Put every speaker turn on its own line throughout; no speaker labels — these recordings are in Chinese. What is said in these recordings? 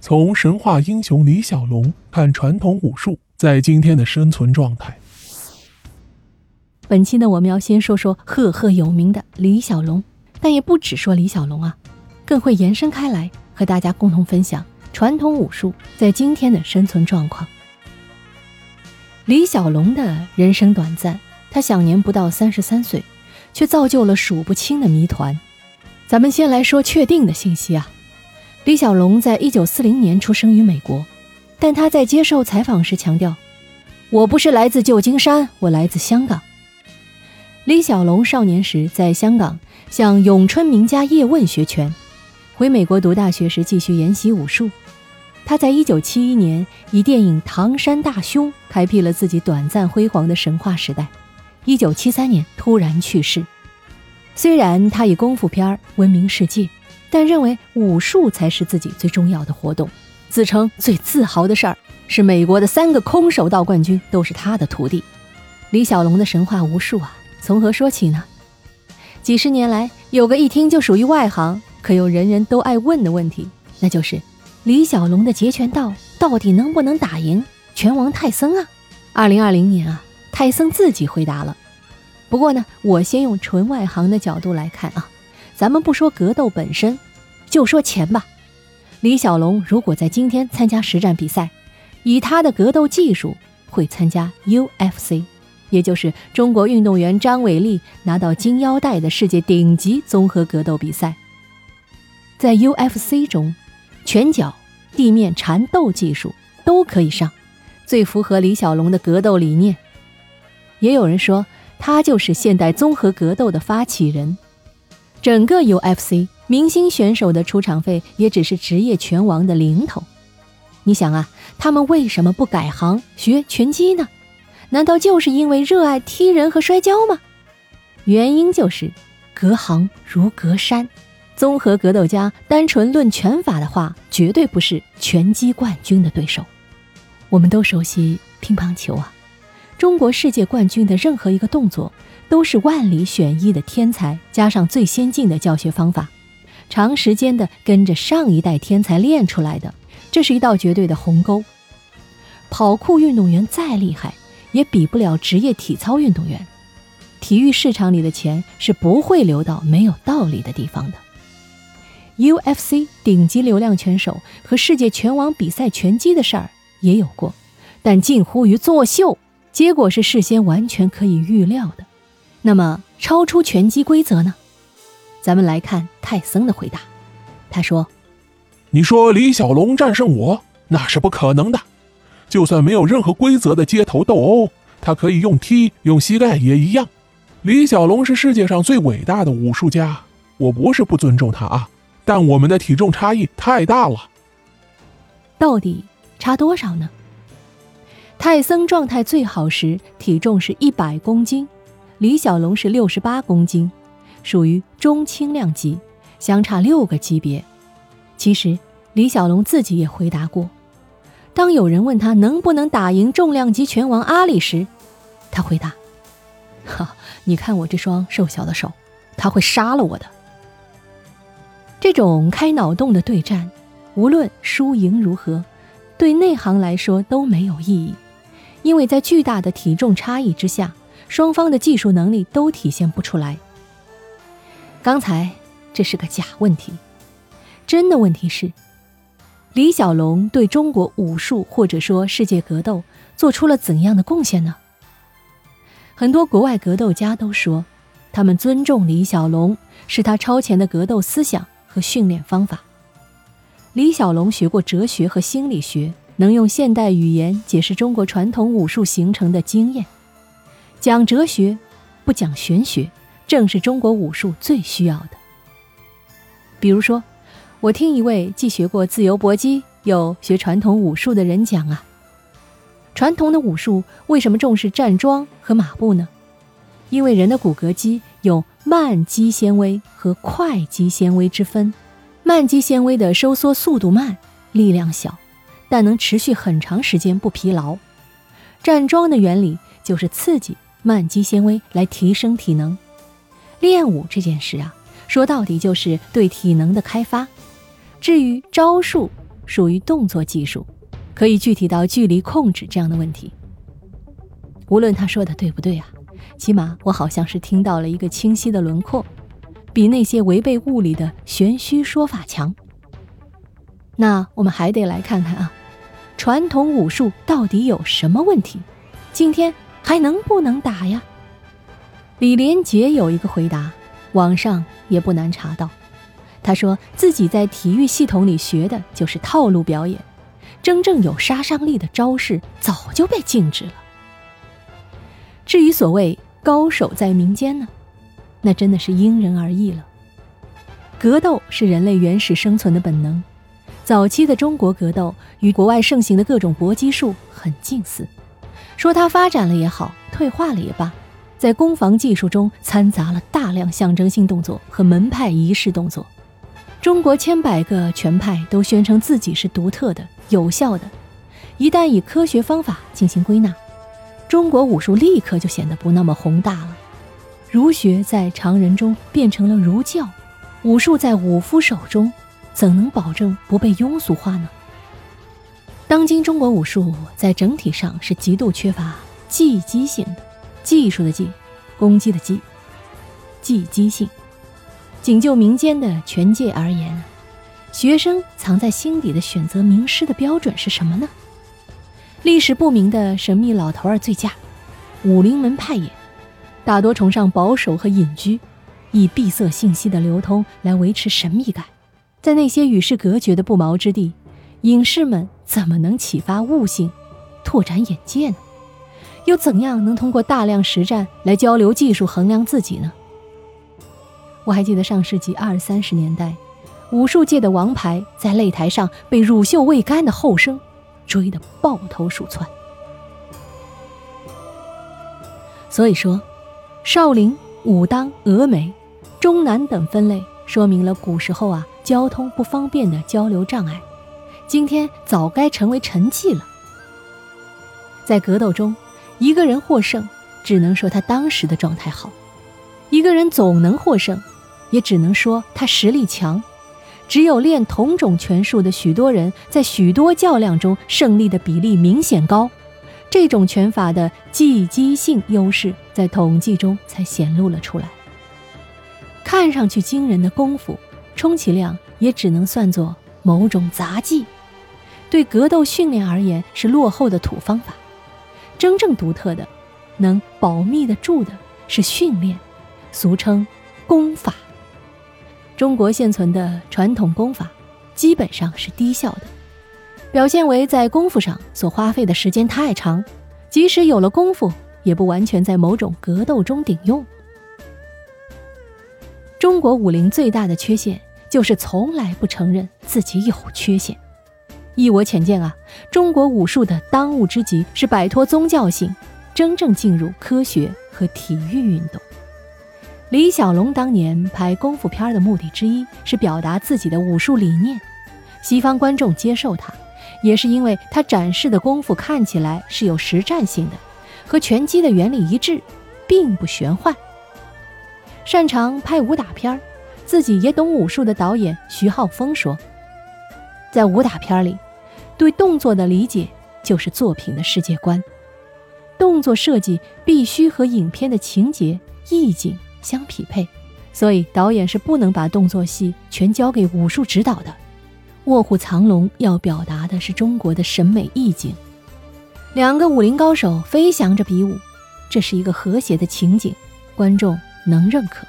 从神话英雄李小龙看传统武术在今天的生存状态。
本期呢，我们要先说说赫赫有名的李小龙，但也不只说李小龙啊，更会延伸开来，和大家共同分享传统武术在今天的生存状况。李小龙的人生短暂，他享年不到三十三岁，却造就了数不清的谜团。咱们先来说确定的信息啊，李小龙在一九四零年出生于美国，但他在接受采访时强调：“我不是来自旧金山，我来自香港。”李小龙少年时在香港向咏春名家叶问学拳，回美国读大学时继续研习武术。他在一九七一年以电影《唐山大兄》开辟了自己短暂辉煌的神话时代。一九七三年突然去世。虽然他以功夫片闻名世界，但认为武术才是自己最重要的活动。自称最自豪的事儿是美国的三个空手道冠军都是他的徒弟。李小龙的神话无数啊，从何说起呢？几十年来，有个一听就属于外行，可又人人都爱问的问题，那就是。李小龙的截拳道到底能不能打赢拳王泰森啊？二零二零年啊，泰森自己回答了。不过呢，我先用纯外行的角度来看啊，咱们不说格斗本身，就说钱吧。李小龙如果在今天参加实战比赛，以他的格斗技术，会参加 UFC，也就是中国运动员张伟丽拿到金腰带的世界顶级综合格斗比赛。在 UFC 中。拳脚、地面缠斗技术都可以上，最符合李小龙的格斗理念。也有人说他就是现代综合格斗的发起人。整个 UFC 明星选手的出场费也只是职业拳王的零头。你想啊，他们为什么不改行学拳击呢？难道就是因为热爱踢人和摔跤吗？原因就是隔行如隔山。综合格斗家单纯论拳法的话，绝对不是拳击冠军的对手。我们都熟悉乒乓球啊，中国世界冠军的任何一个动作都是万里选一的天才，加上最先进的教学方法，长时间的跟着上一代天才练出来的，这是一道绝对的鸿沟。跑酷运动员再厉害，也比不了职业体操运动员。体育市场里的钱是不会流到没有道理的地方的。UFC 顶级流量拳手和世界拳王比赛拳击的事儿也有过，但近乎于作秀，结果是事先完全可以预料的。那么超出拳击规则呢？咱们来看泰森的回答。他说：“
你说李小龙战胜我，那是不可能的。就算没有任何规则的街头斗殴，他可以用踢、用膝盖也一样。李小龙是世界上最伟大的武术家，我不是不尊重他啊。”但我们的体重差异太大了，
到底差多少呢？泰森状态最好时体重是一百公斤，李小龙是六十八公斤，属于中轻量级，相差六个级别。其实李小龙自己也回答过，当有人问他能不能打赢重量级拳王阿里时，他回答：“哈，你看我这双瘦小的手，他会杀了我的。”这种开脑洞的对战，无论输赢如何，对内行来说都没有意义，因为在巨大的体重差异之下，双方的技术能力都体现不出来。刚才这是个假问题，真的问题是，李小龙对中国武术或者说世界格斗做出了怎样的贡献呢？很多国外格斗家都说，他们尊重李小龙，是他超前的格斗思想。和训练方法。李小龙学过哲学和心理学，能用现代语言解释中国传统武术形成的经验。讲哲学，不讲玄学，正是中国武术最需要的。比如说，我听一位既学过自由搏击又学传统武术的人讲啊，传统的武术为什么重视站桩和马步呢？因为人的骨骼肌有。慢肌纤维和快肌纤维之分，慢肌纤维的收缩速度慢，力量小，但能持续很长时间不疲劳。站桩的原理就是刺激慢肌纤维来提升体能。练武这件事啊，说到底就是对体能的开发。至于招数，属于动作技术，可以具体到距离控制这样的问题。无论他说的对不对啊，起码我好像是听到了一个清晰的轮廓，比那些违背物理的玄虚说法强。那我们还得来看看啊，传统武术到底有什么问题？今天还能不能打呀？李连杰有一个回答，网上也不难查到。他说自己在体育系统里学的就是套路表演，真正有杀伤力的招式早就被禁止了。至于所谓高手在民间呢，那真的是因人而异了。格斗是人类原始生存的本能，早期的中国格斗与国外盛行的各种搏击术很近似。说它发展了也好，退化了也罢，在攻防技术中掺杂了大量象征性动作和门派仪式动作。中国千百个拳派都宣称自己是独特的、有效的，一旦以科学方法进行归纳。中国武术立刻就显得不那么宏大了，儒学在常人中变成了儒教，武术在武夫手中，怎能保证不被庸俗化呢？当今中国武术在整体上是极度缺乏技击性的，技术的技，攻击的击，技击性。仅就民间的拳界而言，学生藏在心底的选择名师的标准是什么呢？历史不明的神秘老头儿最佳，武林门派也，大多崇尚保守和隐居，以闭塞信息的流通来维持神秘感。在那些与世隔绝的不毛之地，隐士们怎么能启发悟性、拓展眼界呢？又怎样能通过大量实战来交流技术、衡量自己呢？我还记得上世纪二三十年代，武术界的王牌在擂台上被乳臭未干的后生。追得抱头鼠窜，所以说，少林、武当、峨眉、中南等分类，说明了古时候啊交通不方便的交流障碍，今天早该成为沉寂了。在格斗中，一个人获胜，只能说他当时的状态好；一个人总能获胜，也只能说他实力强。只有练同种拳术的许多人，在许多较量中胜利的比例明显高，这种拳法的技击性优势在统计中才显露了出来。看上去惊人的功夫，充其量也只能算作某种杂技，对格斗训练而言是落后的土方法。真正独特的、能保密得住的是训练，俗称功法。中国现存的传统功法，基本上是低效的，表现为在功夫上所花费的时间太长，即使有了功夫，也不完全在某种格斗中顶用。中国武林最大的缺陷就是从来不承认自己有缺陷。依我浅见啊，中国武术的当务之急是摆脱宗教性，真正进入科学和体育运动。李小龙当年拍功夫片的目的之一是表达自己的武术理念，西方观众接受他，也是因为他展示的功夫看起来是有实战性的，和拳击的原理一致，并不玄幻。擅长拍武打片自己也懂武术的导演徐浩峰说，在武打片里，对动作的理解就是作品的世界观，动作设计必须和影片的情节意境。相匹配，所以导演是不能把动作戏全交给武术指导的。《卧虎藏龙》要表达的是中国的审美意境，两个武林高手飞翔着比武，这是一个和谐的情景，观众能认可。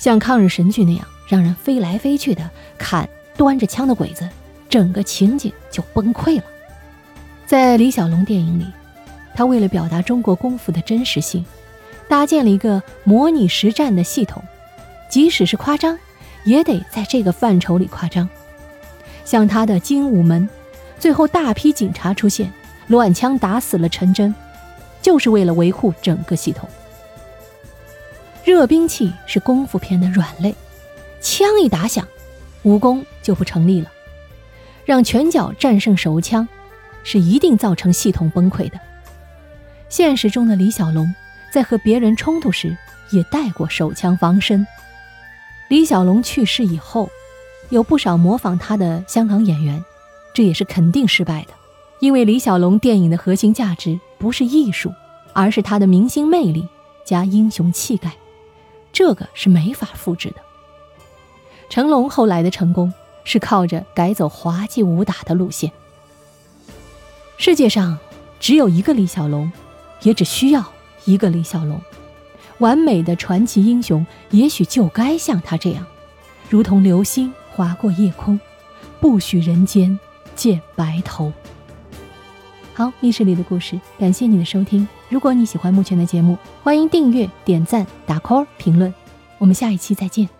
像抗日神剧那样让人飞来飞去的砍端着枪的鬼子，整个情景就崩溃了。在李小龙电影里，他为了表达中国功夫的真实性。搭建了一个模拟实战的系统，即使是夸张，也得在这个范畴里夸张。像他的精武门，最后大批警察出现，乱枪打死了陈真，就是为了维护整个系统。热兵器是功夫片的软肋，枪一打响，武功就不成立了。让拳脚战胜手枪，是一定造成系统崩溃的。现实中的李小龙。在和别人冲突时，也带过手枪防身。李小龙去世以后，有不少模仿他的香港演员，这也是肯定失败的，因为李小龙电影的核心价值不是艺术，而是他的明星魅力加英雄气概，这个是没法复制的。成龙后来的成功是靠着改走滑稽武打的路线。世界上只有一个李小龙，也只需要一个李小龙。完美的传奇英雄，也许就该像他这样，如同流星划过夜空，不许人间见白头。好，密室里的故事，感谢你的收听。如果你喜欢目前的节目，欢迎订阅、点赞、打 call、评论。我们下一期再见。